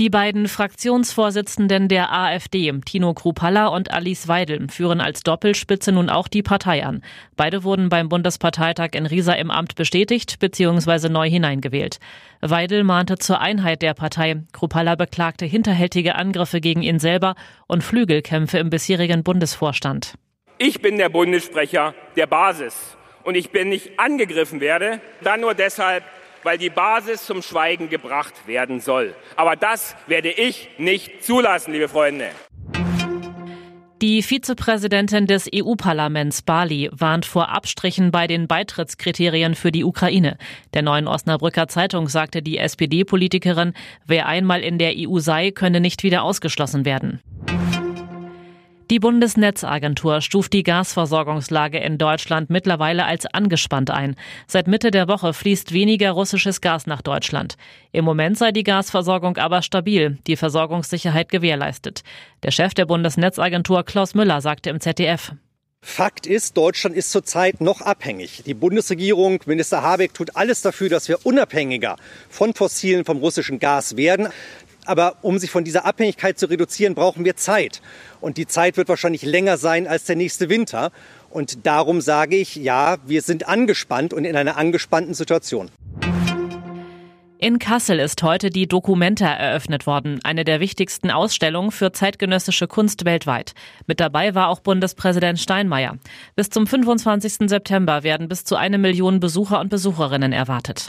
Die beiden Fraktionsvorsitzenden der AfD, Tino Krupalla und Alice Weidel, führen als Doppelspitze nun auch die Partei an. Beide wurden beim Bundesparteitag in Riesa im Amt bestätigt bzw. neu hineingewählt. Weidel mahnte zur Einheit der Partei. Krupalla beklagte hinterhältige Angriffe gegen ihn selber und Flügelkämpfe im bisherigen Bundesvorstand. Ich bin der Bundessprecher der Basis und ich bin nicht angegriffen werde, dann nur deshalb, weil die Basis zum Schweigen gebracht werden soll. Aber das werde ich nicht zulassen, liebe Freunde. Die Vizepräsidentin des EU-Parlaments Bali warnt vor Abstrichen bei den Beitrittskriterien für die Ukraine. Der neuen Osnabrücker Zeitung sagte die SPD-Politikerin, wer einmal in der EU sei, könne nicht wieder ausgeschlossen werden. Die Bundesnetzagentur stuft die Gasversorgungslage in Deutschland mittlerweile als angespannt ein. Seit Mitte der Woche fließt weniger russisches Gas nach Deutschland. Im Moment sei die Gasversorgung aber stabil, die Versorgungssicherheit gewährleistet. Der Chef der Bundesnetzagentur Klaus Müller sagte im ZDF. Fakt ist, Deutschland ist zurzeit noch abhängig. Die Bundesregierung, Minister Habeck, tut alles dafür, dass wir unabhängiger von fossilen, vom russischen Gas werden. Aber um sich von dieser Abhängigkeit zu reduzieren, brauchen wir Zeit. Und die Zeit wird wahrscheinlich länger sein als der nächste Winter. Und darum sage ich, ja, wir sind angespannt und in einer angespannten Situation. In Kassel ist heute die Documenta eröffnet worden, eine der wichtigsten Ausstellungen für zeitgenössische Kunst weltweit. Mit dabei war auch Bundespräsident Steinmeier. Bis zum 25. September werden bis zu eine Million Besucher und Besucherinnen erwartet.